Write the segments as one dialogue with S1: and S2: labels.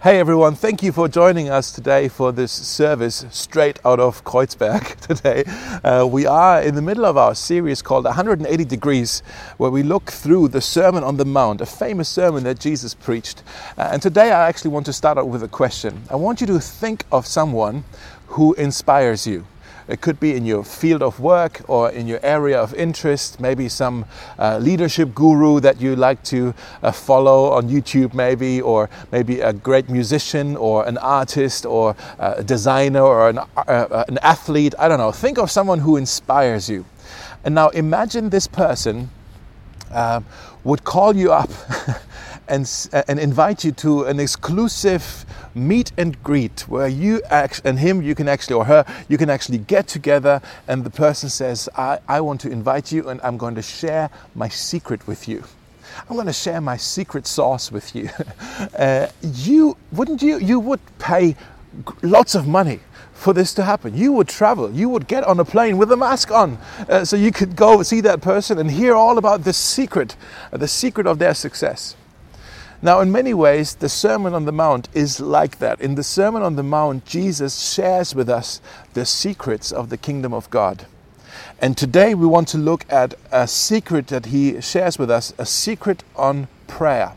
S1: Hey everyone, thank you for joining us today for this service straight out of Kreuzberg today. Uh, we are in the middle of our series called 180 Degrees, where we look through the Sermon on the Mount, a famous sermon that Jesus preached. Uh, and today I actually want to start out with a question. I want you to think of someone who inspires you. It could be in your field of work or in your area of interest, maybe some uh, leadership guru that you like to uh, follow on YouTube, maybe, or maybe a great musician or an artist or a designer or an, uh, uh, an athlete. I don't know. Think of someone who inspires you. And now imagine this person uh, would call you up and, and invite you to an exclusive meet and greet where you and him you can actually or her you can actually get together and the person says I, I want to invite you and I'm going to share my secret with you I'm going to share my secret sauce with you uh, you wouldn't you you would pay lots of money for this to happen. You would travel, you would get on a plane with a mask on, uh, so you could go see that person and hear all about the secret, uh, the secret of their success. Now, in many ways, the Sermon on the Mount is like that. In the Sermon on the Mount, Jesus shares with us the secrets of the kingdom of God. And today we want to look at a secret that he shares with us, a secret on prayer.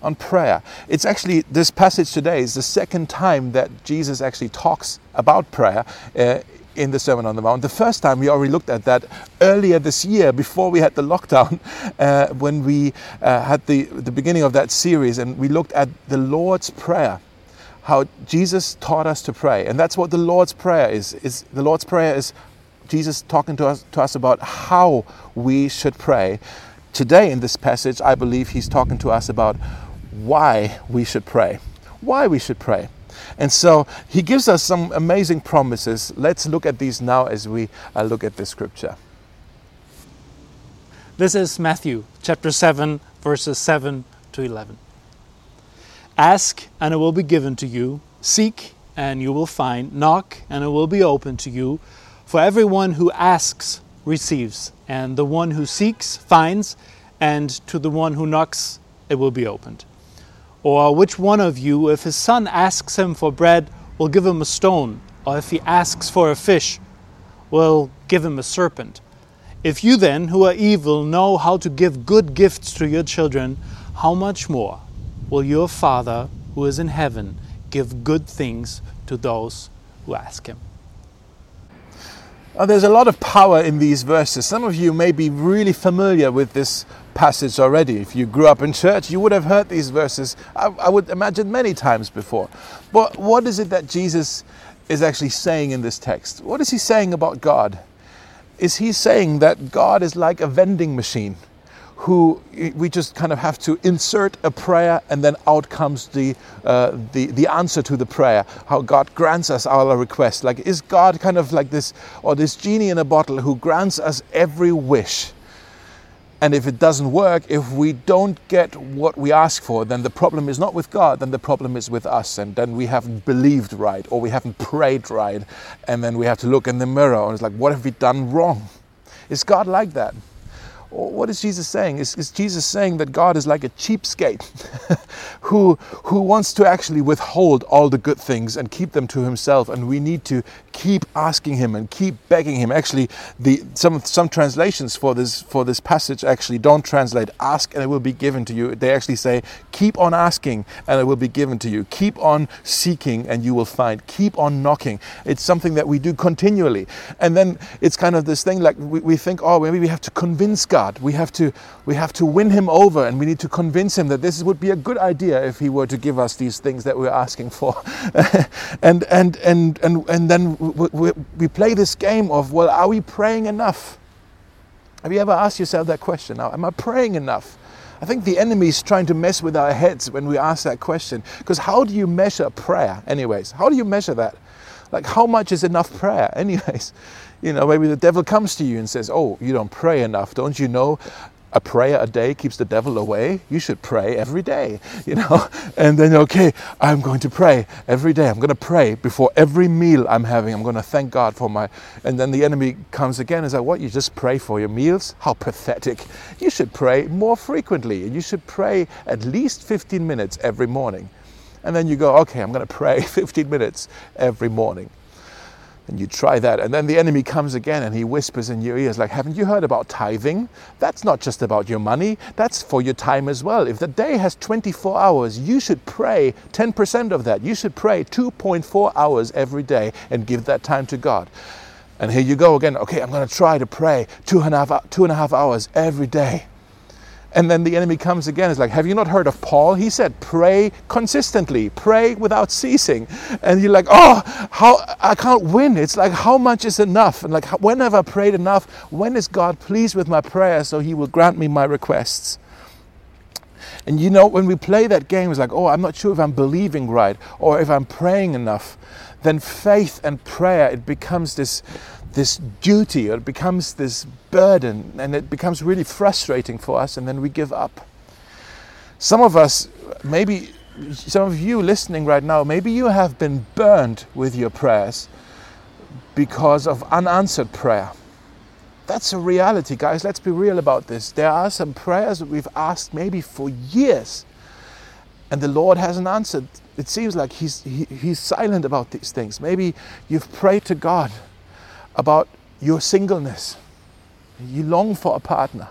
S1: On prayer. It's actually, this passage today is the second time that Jesus actually talks about prayer uh, in the Sermon on the Mount. The first time we already looked at that earlier this year, before we had the lockdown, uh, when we uh, had the, the beginning of that series, and we looked at the Lord's Prayer. How Jesus taught us to pray, and that's what the Lord's Prayer is. Is the Lord's Prayer is Jesus talking to us to us about how we should pray. Today in this passage, I believe he's talking to us about why we should pray. Why we should pray. And so he gives us some amazing promises. Let's look at these now as we uh, look at the scripture.
S2: This is Matthew chapter 7, verses 7 to 11. Ask, and it will be given to you. Seek, and you will find. Knock, and it will be opened to you. For everyone who asks receives, and the one who seeks finds, and to the one who knocks it will be opened. Or which one of you, if his son asks him for bread, will give him a stone? Or if he asks for a fish, will give him a serpent? If you then, who are evil, know how to give good gifts to your children, how much more will your Father who is in heaven give good things to those who ask him?
S1: Oh, there's a lot of power in these verses. Some of you may be really familiar with this passage already. If you grew up in church, you would have heard these verses, I, I would imagine, many times before. But what is it that Jesus is actually saying in this text? What is he saying about God? Is he saying that God is like a vending machine? who we just kind of have to insert a prayer and then out comes the, uh, the, the answer to the prayer, how God grants us our request. Like, is God kind of like this, or this genie in a bottle who grants us every wish? And if it doesn't work, if we don't get what we ask for, then the problem is not with God, then the problem is with us. And then we haven't believed right or we haven't prayed right. And then we have to look in the mirror and it's like, what have we done wrong? Is God like that? What is Jesus saying? Is, is, Jesus saying that God is like a cheapskate who, who wants to actually withhold all the good things and keep them to himself? And we need to keep asking him and keep begging him. Actually, the, some, some translations for this, for this passage actually don't translate ask and it will be given to you. They actually say keep on asking and it will be given to you. Keep on seeking and you will find. Keep on knocking. It's something that we do continually. And then it's kind of this thing like we, we think, oh, maybe we have to convince God God. We have to we have to win him over and we need to convince him that this would be a good idea if he were to give us these things that we're asking for. and and and and and then we, we, we play this game of well, are we praying enough? Have you ever asked yourself that question? Now, am I praying enough? I think the enemy is trying to mess with our heads when we ask that question. Because how do you measure prayer, anyways? How do you measure that? Like, how much is enough prayer, anyways? You know, maybe the devil comes to you and says, Oh, you don't pray enough. Don't you know a prayer a day keeps the devil away? You should pray every day, you know? And then, okay, I'm going to pray every day. I'm going to pray before every meal I'm having. I'm going to thank God for my. And then the enemy comes again and says, What? You just pray for your meals? How pathetic. You should pray more frequently. And You should pray at least 15 minutes every morning. And then you go, okay, I'm going to pray 15 minutes every morning. And you try that. And then the enemy comes again and he whispers in your ears, like, haven't you heard about tithing? That's not just about your money, that's for your time as well. If the day has 24 hours, you should pray 10% of that. You should pray 2.4 hours every day and give that time to God. And here you go again. Okay, I'm going to try to pray two and a half, two and a half hours every day. And then the enemy comes again. It's like, have you not heard of Paul? He said, pray consistently, pray without ceasing. And you're like, oh, how I can't win. It's like, how much is enough? And like, when have I prayed enough? When is God pleased with my prayer so he will grant me my requests? And you know, when we play that game, it's like, oh, I'm not sure if I'm believing right or if I'm praying enough. Then faith and prayer, it becomes this this duty or it becomes this burden and it becomes really frustrating for us and then we give up. Some of us, maybe some of you listening right now, maybe you have been burned with your prayers because of unanswered prayer. That's a reality, guys. Let's be real about this. There are some prayers that we've asked maybe for years and the Lord hasn't answered. It seems like he's, he, he's silent about these things. Maybe you've prayed to God about your singleness. You long for a partner.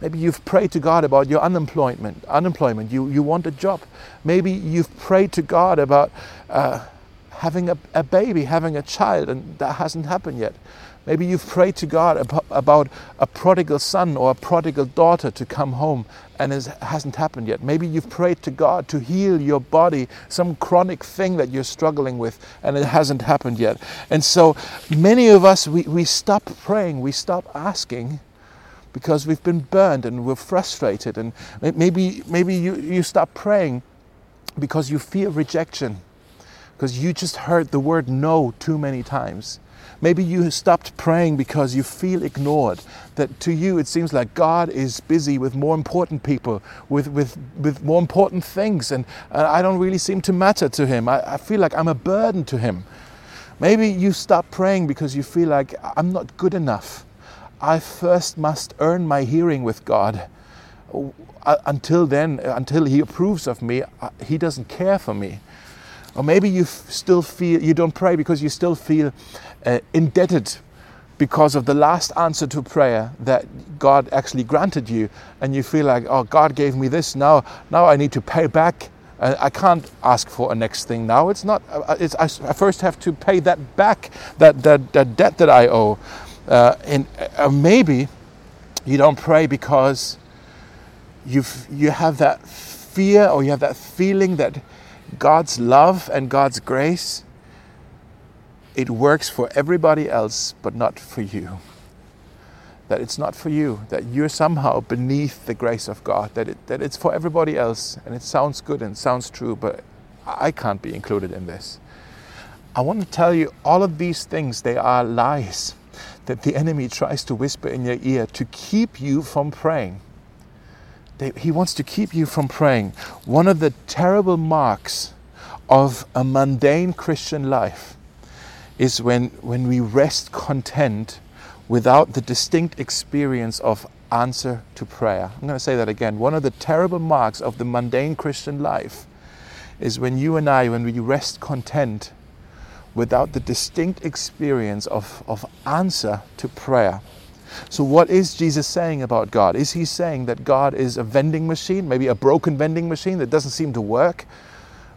S1: Maybe you've prayed to God about your unemployment. Unemployment. You, you want a job. Maybe you've prayed to God about uh, having a, a baby, having a child, and that hasn't happened yet. Maybe you've prayed to God about a prodigal son or a prodigal daughter to come home and it hasn't happened yet. Maybe you've prayed to God to heal your body, some chronic thing that you're struggling with, and it hasn't happened yet. And so many of us, we, we stop praying, we stop asking because we've been burned and we're frustrated. And maybe, maybe you, you stop praying because you fear rejection, because you just heard the word no too many times. Maybe you stopped praying because you feel ignored. That to you it seems like God is busy with more important people, with, with, with more important things, and I don't really seem to matter to Him. I, I feel like I'm a burden to Him. Maybe you stop praying because you feel like I'm not good enough. I first must earn my hearing with God. Uh, until then, until He approves of me, uh, He doesn't care for me. Or maybe you still feel, you don't pray because you still feel uh, indebted because of the last answer to prayer that God actually granted you, and you feel like, oh, God gave me this, now, now I need to pay back. Uh, I can't ask for a next thing now. It's not. Uh, it's, I, I, first have to pay that back, that, that, that debt that I owe. Uh, and uh, maybe you don't pray because you you have that fear or you have that feeling that God's love and God's grace, it works for everybody else, but not for you. That it's not for you, that you're somehow beneath the grace of God, that, it, that it's for everybody else, and it sounds good and sounds true, but I can't be included in this. I want to tell you all of these things, they are lies that the enemy tries to whisper in your ear to keep you from praying. They, he wants to keep you from praying. One of the terrible marks of a mundane Christian life is when, when we rest content without the distinct experience of answer to prayer. I'm going to say that again. One of the terrible marks of the mundane Christian life is when you and I, when we rest content without the distinct experience of, of answer to prayer. So, what is Jesus saying about God? Is he saying that God is a vending machine, maybe a broken vending machine that doesn't seem to work?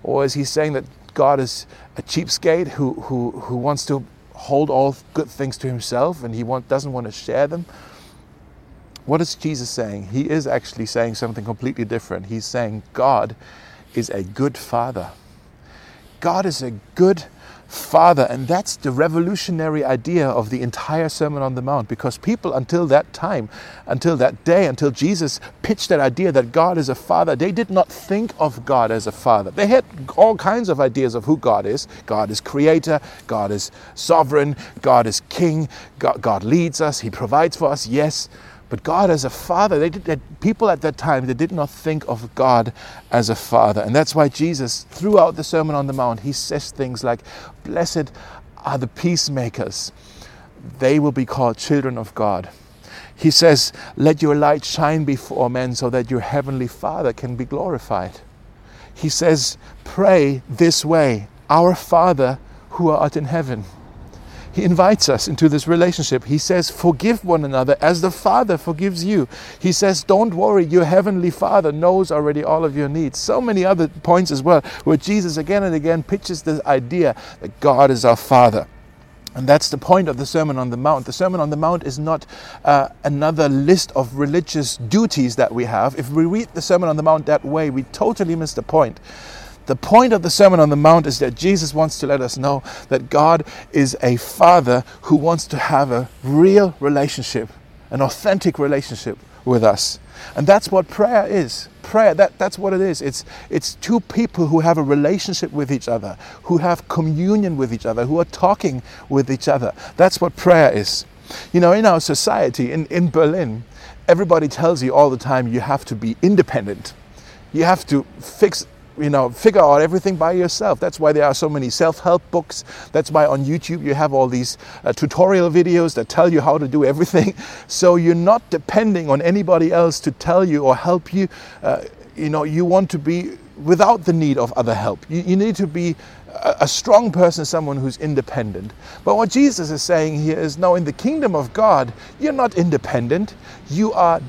S1: Or is he saying that God is a cheapskate who, who, who wants to hold all good things to himself and he want, doesn't want to share them? What is Jesus saying? He is actually saying something completely different. He's saying God is a good father. God is a good Father. And that's the revolutionary idea of the entire Sermon on the Mount because people until that time, until that day, until Jesus pitched that idea that God is a Father, they did not think of God as a Father. They had all kinds of ideas of who God is. God is creator, God is sovereign, God is king, God, God leads us, He provides for us, yes. But God as a father, they did, people at that time, they did not think of God as a father. And that's why Jesus, throughout the Sermon on the Mount, he says things like, Blessed are the peacemakers, they will be called children of God. He says, Let your light shine before men so that your heavenly Father can be glorified. he says, Pray this way Our Father who art in heaven. He invites us into this relationship. He says, Forgive one another as the Father forgives you. He says, Don't worry, your heavenly Father knows already all of your needs. So many other points as well, where Jesus again and again pitches this idea that God is our Father. And that's the point of the Sermon on the Mount. The Sermon on the Mount is not uh, another list of religious duties that we have. If we read the Sermon on the Mount that way, we totally miss the point. The point of the Sermon on the Mount is that Jesus wants to let us know that God is a Father who wants to have a real relationship, an authentic relationship with us. And that's what prayer is prayer, that, that's what it is. It's, it's two people who have a relationship with each other, who have communion with each other, who are talking with each other. That's what prayer is. You know, in our society, in, in Berlin, everybody tells you all the time you have to be independent. You have to fix you know, figure out everything by yourself. That's why there are so many self-help books. That's why on YouTube you have all these uh, tutorial videos that tell you how to do everything. So you're not depending on anybody else to tell you or help you. Uh, you know, you want to be without the need of other help. You, you need to be a, a strong person, someone who's independent. But what Jesus is saying here is, no, in the kingdom of God, you're not independent. You are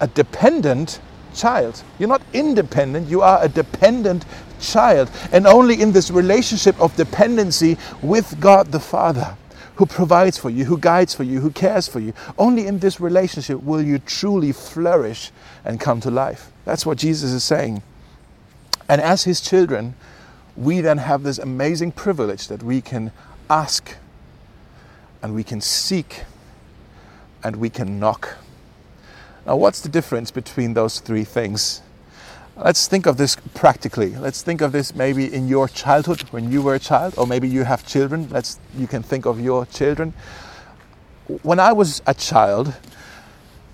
S1: a dependent child. You're not independent, you are a dependent child. And only in this relationship of dependency with God the Father, who provides for you, who guides for you, who cares for you, only in this relationship will you truly flourish and come to life. That's what Jesus is saying. And as His children, we then have this amazing privilege that we can ask and we can seek and we can knock. Now, what's the difference between those three things? Let's think of this practically. Let's think of this maybe in your childhood when you were a child, or maybe you have children. Let's you can think of your children. When I was a child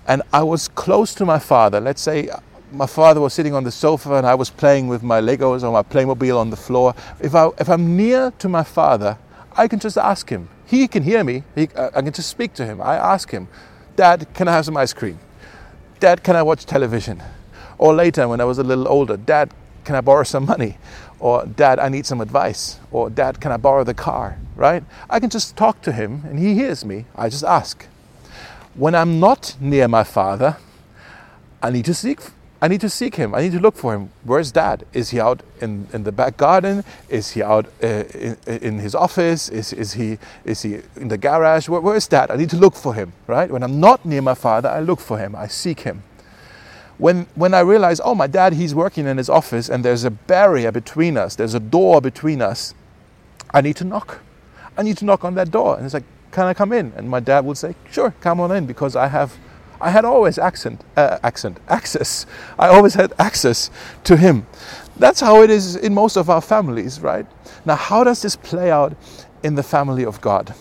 S1: and I was close to my father, let's say my father was sitting on the sofa and I was playing with my Legos or my Playmobil on the floor. If, I, if I'm near to my father, I can just ask him. He can hear me. He, I can just speak to him. I ask him, Dad, can I have some ice cream? Dad, can I watch television? Or later, when I was a little older, Dad, can I borrow some money? Or Dad, I need some advice. Or Dad, can I borrow the car? Right? I can just talk to him and he hears me. I just ask. When I'm not near my father, I need to seek I need to seek him. I need to look for him. Where's dad? Is he out in, in the back garden? Is he out uh, in, in his office? Is, is, he, is he in the garage? Where, where is dad? I need to look for him, right? When I'm not near my father, I look for him. I seek him. When, when I realize, oh, my dad, he's working in his office and there's a barrier between us, there's a door between us, I need to knock. I need to knock on that door. And it's like, can I come in? And my dad would say, sure, come on in because I have I had always accent, uh, accent, access. I always had access to him. That's how it is in most of our families, right? Now, how does this play out in the family of God?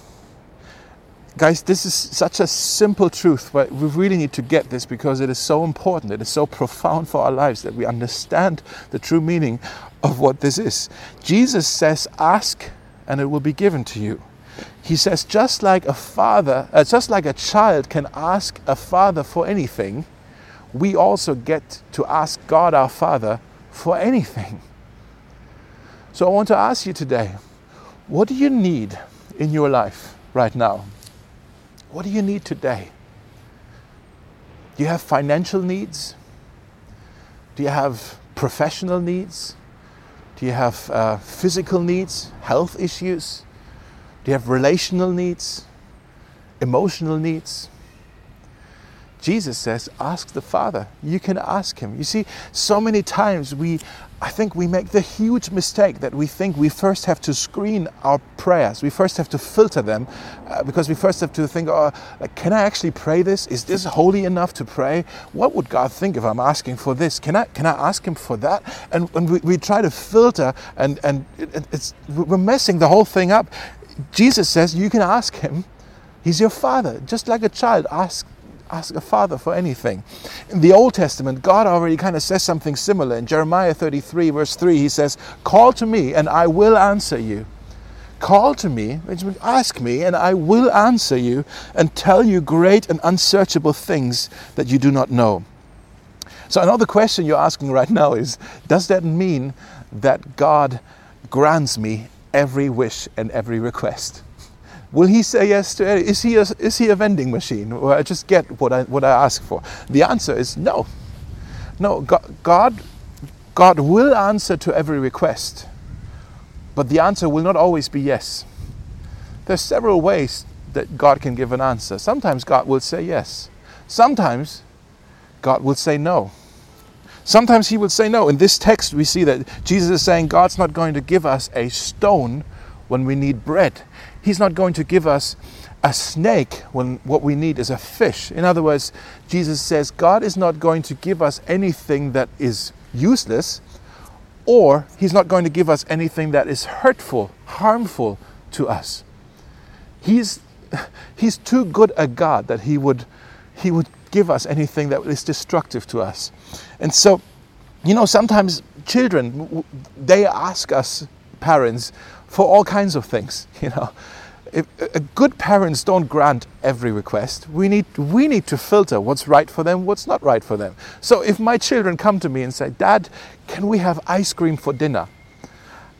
S1: Guys, this is such a simple truth, but we really need to get this because it is so important. It is so profound for our lives that we understand the true meaning of what this is. Jesus says, Ask and it will be given to you he says, just like a father, uh, just like a child can ask a father for anything, we also get to ask God our Father for anything. So I want to ask you today what do you need in your life right now? What do you need today? Do you have financial needs? Do you have professional needs? Do you have uh, physical needs, health issues? You have relational needs? Emotional needs? Jesus says, ask the Father. You can ask Him. You see, so many times we, I think we make the huge mistake that we think we first have to screen our prayers. We first have to filter them uh, because we first have to think, oh, like, can I actually pray this? Is this holy enough to pray? What would God think if I'm asking for this? Can I, can I ask Him for that? And, and we, we try to filter and, and it, it's, we're messing the whole thing up. Jesus says you can ask him. He's your father, just like a child. Ask ask a father for anything. In the Old Testament, God already kind of says something similar. In Jeremiah 33, verse 3, he says, Call to me and I will answer you. Call to me, ask me, and I will answer you and tell you great and unsearchable things that you do not know. So, another question you're asking right now is Does that mean that God grants me every wish and every request? Will he say yes to it? Is he a, is he a vending machine where I just get what I, what I ask for? The answer is no. No, God, God will answer to every request, but the answer will not always be yes. There's several ways that God can give an answer. Sometimes God will say yes. Sometimes God will say no. Sometimes He will say no. In this text, we see that Jesus is saying God's not going to give us a stone when we need bread. He's not going to give us a snake when what we need is a fish. In other words, Jesus says God is not going to give us anything that is useless, or He's not going to give us anything that is hurtful, harmful to us. He's, he's too good a God that He would, he would give us anything that is destructive to us. And so, you know, sometimes children, they ask us parents for all kinds of things, you know if, uh, good parents don't grant every request. We need, we need to filter what's right for them, what's not right for them. So if my children come to me and say, Dad, can we have ice cream for dinner?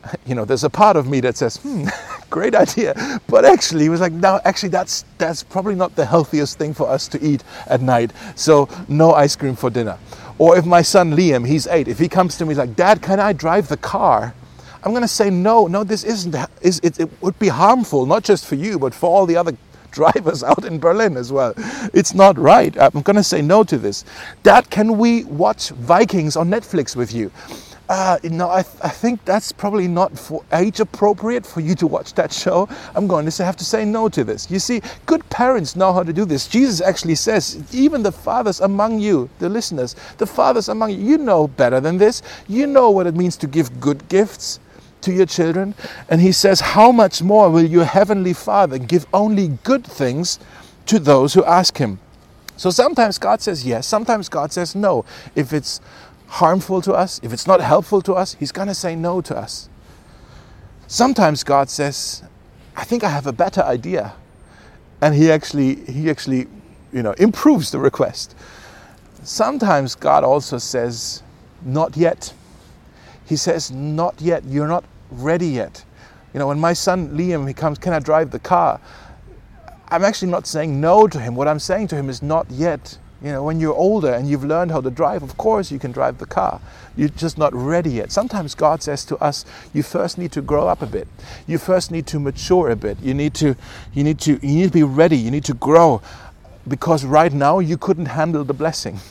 S1: You know, there's a part of me that says, hmm, great idea. But actually, he was like, no, actually, that's, that's probably not the healthiest thing for us to eat at night. So no ice cream for dinner. Or if my son Liam, he's eight, if he comes to me, he's like, Dad, can I drive the car? I'm to say, no, no, this isn't, is, it, it would be harmful, not just for you, but for all the other drivers out in Berlin as well. It's not right. I'm going to say no to this. Dad, can we watch Vikings on Netflix with you? Uh, no, I, th- I think that's probably not for age appropriate for you to watch that show. I'm going to have to say no to this. You see, good parents know how to do this. Jesus actually says, even the fathers among you, the listeners, the fathers among you, you know better than this. You know what it means to give good gifts to your children. And he says, How much more will your heavenly Father give only good things to those who ask him? So sometimes God says yes, sometimes God says no. If it's harmful to us, if it's not helpful to us, he's going to say no to us. Sometimes God says, I think I have a better idea. And he actually he actually, you know, improves the request. Sometimes God also says, not yet. He says, Not yet. You're not ready yet. You know, when my son Liam he comes, Can I drive the car? I'm actually not saying no to him. What I'm saying to him is not yet. You know, when you're older and you've learned how to drive, of course you can drive the car. You're just not ready yet. Sometimes God says to us, you first need to grow up a bit. You first need to mature a bit. You need to you need to you need to be ready. You need to grow because right now you couldn't handle the blessing.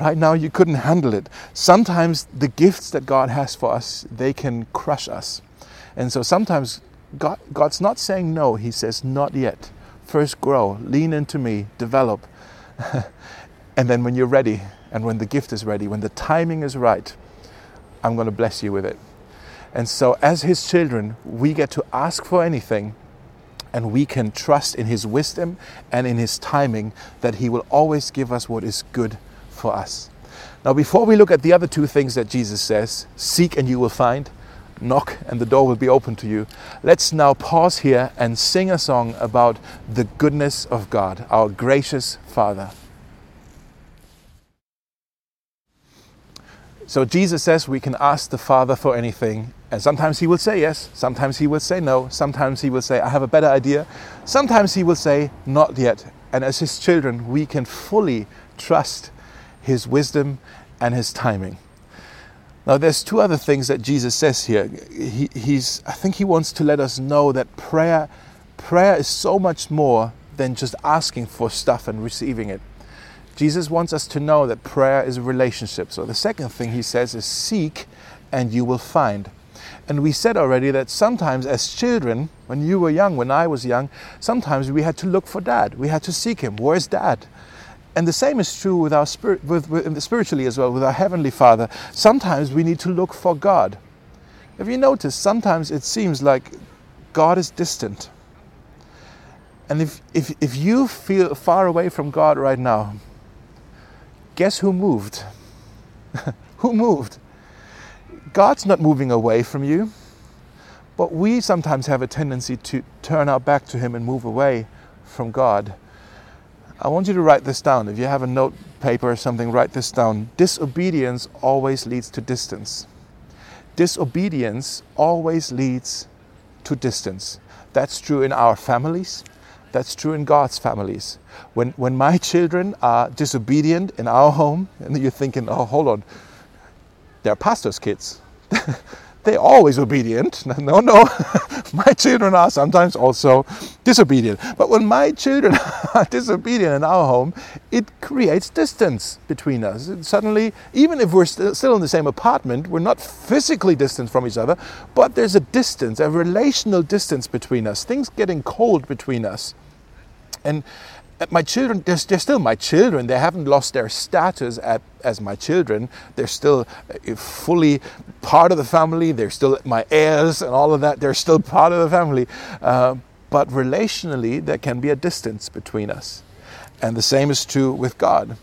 S1: Right now, you couldn't handle it. Sometimes the gifts that God has for us, they can crush us. And so sometimes God, God's not saying no, He says, not yet. First grow, lean into me, develop. and then when you're ready, and when the gift is ready, when the timing is right, I'm going to bless you with it. And so, as His children, we get to ask for anything, and we can trust in His wisdom and in His timing that He will always give us what is good for us. Now, before we look at the other two things that Jesus says seek and you will find, knock and the door will be open to you, let's now pause here and sing a song about the goodness of God, our gracious Father. So Jesus says we can ask the Father for anything, and sometimes He will say yes, sometimes He will say no, sometimes He will say, I have a better idea, sometimes He will say, not yet. And as His children, we can fully trust his wisdom and his timing. Now, there's two other things that Jesus says here. He, he's, I think he wants to let us know that prayer, prayer is so much more than just asking for stuff and receiving it. Jesus wants us to know that prayer is a relationship. So the second thing he says is seek and you will find. And we said already that sometimes as children, when you were young, when I was young, sometimes we had to look for dad. We had to seek him. Where's dad? And the same is true with our spirit, with, with, spiritually as well, with our Heavenly Father. Sometimes we need to look for God. Have you noticed? Sometimes it seems like God is distant. And if, if, if you feel far away from God right now, guess who moved? who moved? God's not moving away from you, but we sometimes have a tendency to turn our back to Him and move away from God. I want you to write this down. If you have a notepad paper or something, write this down. Disobedience always leads to distance. Disobedience always leads to distance. That's true in our families. That's true in God's families. When, when my children are disobedient in our home, and you're thinking, oh, hold on, they're pastors' kids. they're always obedient. No, no, my children are sometimes also disobedient. But when my children are disobedient in our home, it creates distance between us. And suddenly, even if we're st- still in the same apartment, we're not physically distant from each other, but there's a distance, a relational distance between us, things getting cold between us. And my children, they're, they're, still my children. They haven't lost their status at, as my children. They're still uh, fully part of the family. They're still my heirs and all of that. They're still part of the family. Uh, but relationally, there can be a distance between us. And the same is true with God.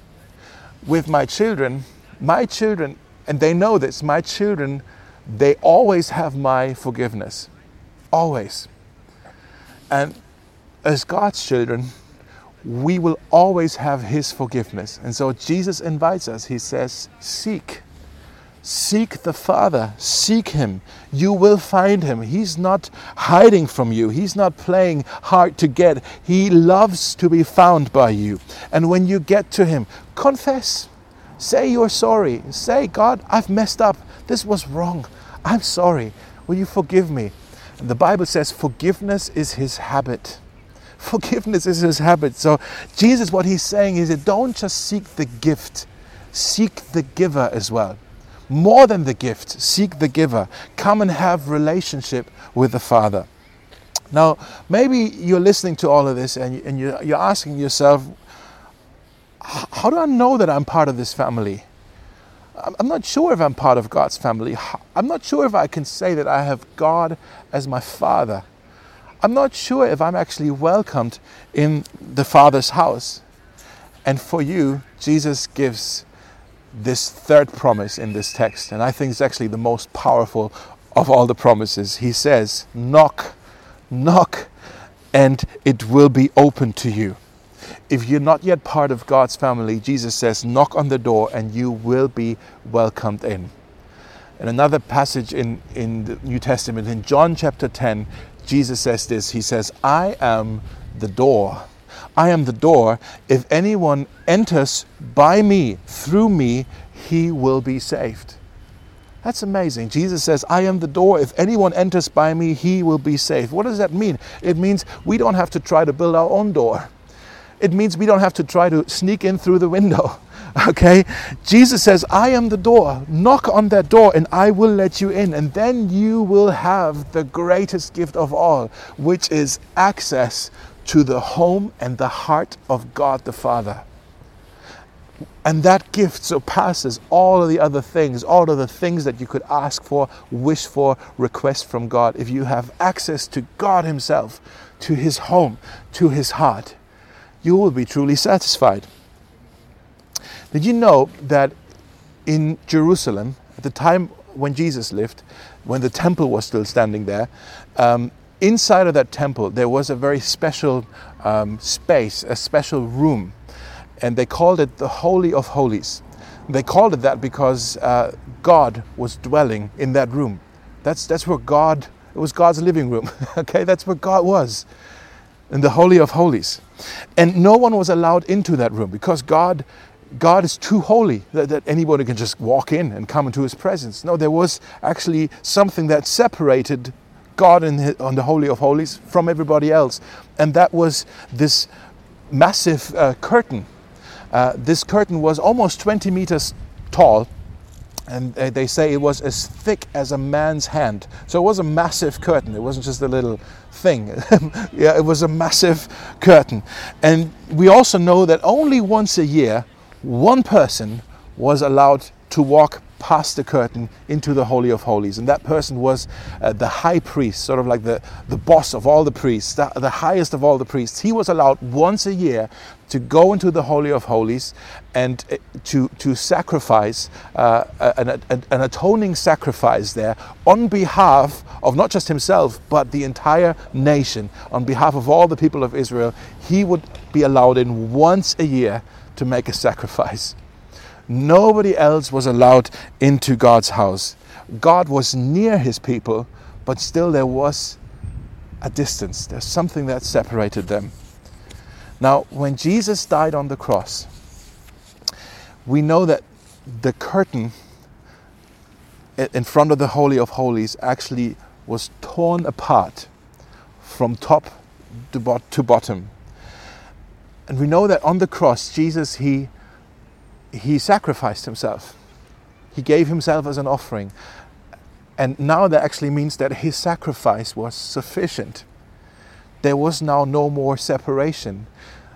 S1: With my children, my children, and they know this, my children, they always have my forgiveness. Always. And as God's children, we will always have His forgiveness. And so Jesus invites us, He says, Seek. Seek the Father, seek Him. You will find Him. He's not hiding from you, He's not playing hard to get. He loves to be found by you. And when you get to Him, confess. Say you're sorry. Say, God, I've messed up. This was wrong. I'm sorry. Will you forgive me? And the Bible says forgiveness is His habit. Forgiveness is his habit. So, Jesus, what he's saying is that don't just seek the gift, seek the giver as well. More than the gift, seek the giver. Come and have relationship with the Father. Now, maybe you're listening to all of this and, and you're, you're asking yourself, how do I know that I'm part of this family? I'm not sure if I'm part of God's family. I'm not sure if I can say that I have God as my Father. I'm not sure if I'm actually welcomed in the Father's house. And for you, Jesus gives this third promise in this text, and I think it's actually the most powerful of all the promises. He says, Knock, knock, and it will be open to you. If you're not yet part of God's family, Jesus says, Knock on the door and you will be welcomed in. In another passage in, in the New Testament, in John chapter 10, Jesus says this He says, I am the door. I am the door. If anyone enters by me, through me, he will be saved. That's amazing. Jesus says, I am the door. If anyone enters by me, he will be saved. What does that mean? It means we don't have to try to build our own door. It means we don't have to try to sneak in through the window. Okay? Jesus says, I am the door. Knock on that door and I will let you in. And then you will have the greatest gift of all, which is access to the home and the heart of God the Father. And that gift surpasses all of the other things, all of the things that you could ask for, wish for, request from God. If you have access to God Himself, to His home, to His heart, you will be truly satisfied. Did you know that in Jerusalem, at the time when Jesus lived, when the temple was still standing there, um, inside of that temple there was a very special um, space, a special room, and they called it the Holy of Holies. They called it that because uh, God was dwelling in that room. That's, that's where God, it was God's living room. okay, that's where God was in the Holy of Holies. And no one was allowed into that room because God God is too holy that, that, anybody can just walk in and come into his presence. No, there was actually something that separated God in on the Holy of Holies from everybody else. And that was this massive uh, curtain. Uh, this curtain was almost 20 meters tall. And uh, they say it was as thick as a man's hand. So it was a massive curtain. It wasn't just a little thing. yeah, it was a massive curtain. And we also know that only once a year one person was allowed to walk past the curtain into the Holy of Holies. And that person was uh, the high priest, sort of like the, the boss of all the priests, the, the highest of all the priests. He was allowed once a year to go into the Holy of Holies and uh, to, to sacrifice uh, an, an, an atoning sacrifice there on behalf of not just himself, but the entire nation, on behalf of all the people of Israel. He would be allowed in once a year to make a sacrifice. Nobody else was allowed into God's house. God was near his people, but still there was a distance. There's something that separated them. Now, when Jesus died on the cross, we know that the curtain in front of the Holy of Holies actually was torn apart from top to bottom. And we know that on the cross, Jesus, he, he sacrificed himself. He gave himself as an offering. And now that actually means that his sacrifice was sufficient. There was now no more separation.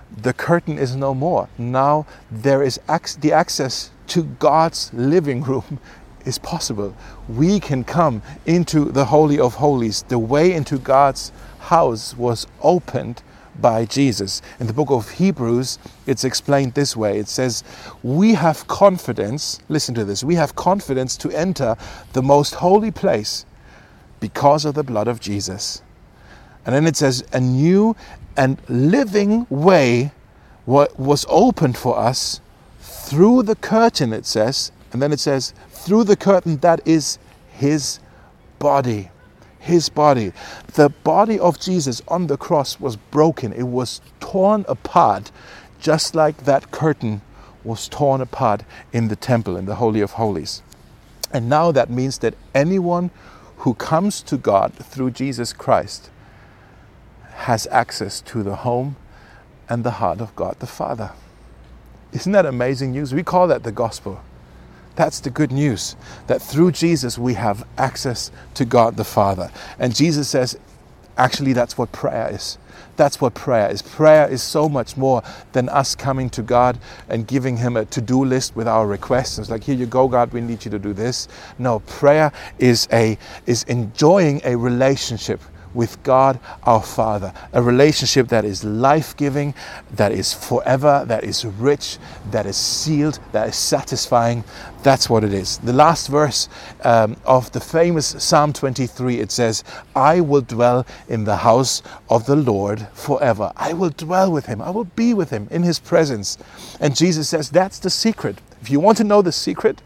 S1: The curtain is no more. Now there is ac- the access to God's living room is possible. We can come into the Holy of Holies. The way into God's house was opened by Jesus. In the book of Hebrews, it's explained this way it says, We have confidence, listen to this, we have confidence to enter the most holy place because of the blood of Jesus. And then it says, A new and living way was opened for us through the curtain, it says, and then it says, through the curtain that is his body. His body. The body of Jesus on the cross was broken, it was torn apart, just like that curtain was torn apart in the temple, in the Holy of Holies. And now that means that anyone who comes to God through Jesus Christ has access to the home and the heart of God the Father. Isn't that amazing news? We call that the gospel. That's the good news that through Jesus we have access to God the Father. And Jesus says, actually, that's what prayer is. That's what prayer is. Prayer is so much more than us coming to God and giving Him a to do list with our requests. It's like, here you go, God, we need you to do this. No, prayer is, a, is enjoying a relationship with God our Father. A relationship that is life giving, that is forever, that is rich, that is sealed, that is satisfying. That's what it is. The last verse um, of the famous Psalm 23 it says, I will dwell in the house of the Lord forever. I will dwell with him, I will be with him in his presence. And Jesus says, That's the secret. If you want to know the secret,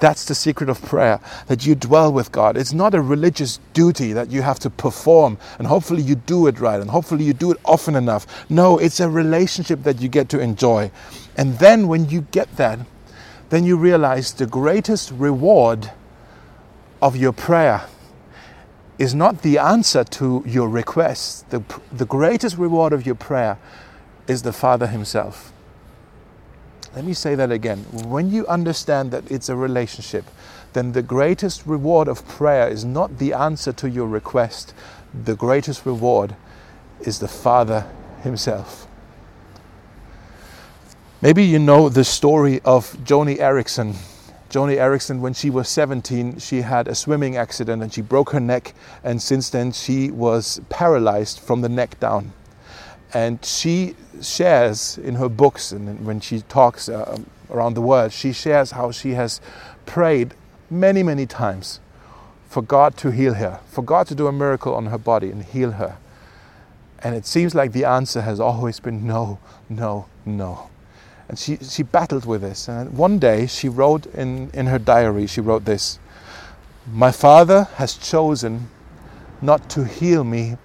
S1: that's the secret of prayer, that you dwell with God. It's not a religious duty that you have to perform and hopefully you do it right and hopefully you do it often enough. No, it's a relationship that you get to enjoy. And then when you get that, then you realize the greatest reward of your prayer is not the answer to your request. The, the greatest reward of your prayer is the Father Himself. Let me say that again. When you understand that it's a relationship, then the greatest reward of prayer is not the answer to your request. The greatest reward is the Father Himself. Maybe you know the story of Joni Eareckson. Joni Eareckson, when she was 17, she had a swimming accident and she broke her neck, and since then she was paralyzed from the neck down. And she shares in her books and when she talks uh, um, around the world, she shares how she has prayed many, many times for God to heal her, for God to do a miracle on her body and heal her. And it seems like the answer has always been no, no, no. And she, she battled with this. And one day she wrote in, in her diary, she wrote this My father has chosen not to heal me,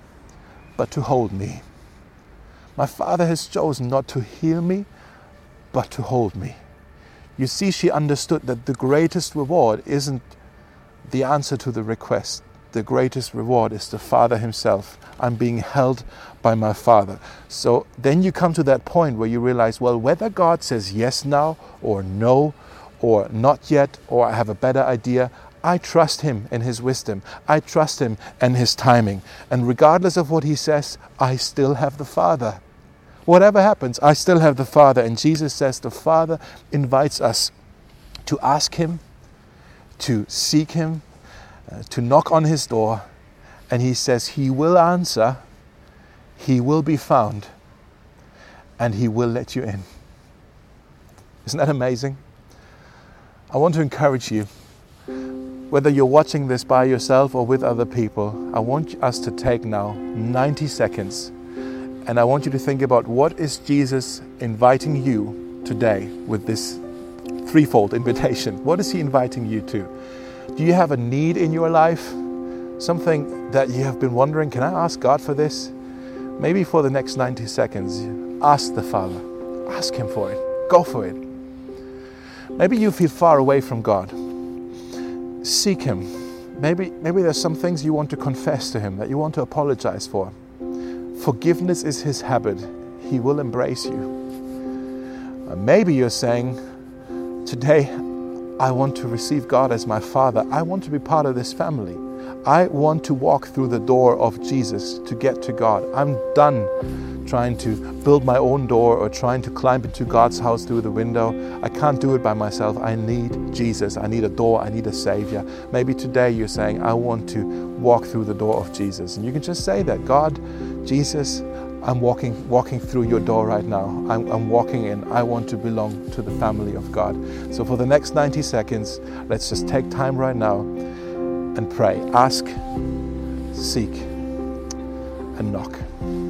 S1: but to hold me. My Father has chosen not to heal me, but to hold me. You see, she understood that the greatest reward isn't the answer to the request. The greatest reward is the Father Himself. I'm being held by my Father. So then you come to that point where you realize, well, whether God says yes now or no, or not yet, or I have a better idea, I trust Him in His wisdom. I trust Him and His timing. And regardless of what He says, I still have the Father. Whatever happens, I still have the Father. And Jesus says the Father invites us to ask Him, to seek Him, uh, to knock on His door. And He says He will answer, He will be found, and He will let you in. Isn't that amazing? I want to encourage you, whether you're watching this by yourself or with other people, I want us to take now 90 seconds and I want you to think about what is Jesus inviting you today with this threefold invitation? What is He inviting you to? Do you have a need in your life? Something that you have been wondering, can I ask God for this? Maybe for the next 90 seconds, ask the Father. Ask Him for it. Go for it. Maybe you feel far away from God. Seek Him. Maybe, maybe there's some things you want to confess to Him that you want to apologize for. Forgiveness is His habit, He will embrace you. Uh, maybe you're saying, Today, I want to receive God as my Father. I want to be part of this family. I want to walk through the door of Jesus to get to God. I'm done trying to build my own door or trying to climb into God's house through the window. I can't do it by myself. I need Jesus. I need a door. I need a Savior. Maybe today you're saying, I want to walk through the door of Jesus. And you can just say that God, Jesus, I'm walking, walking through your door right now. I'm, I'm, walking in. I want to belong to the family of God. So, for the next 90 seconds, let's just take time right now and pray. Ask, seek, and knock.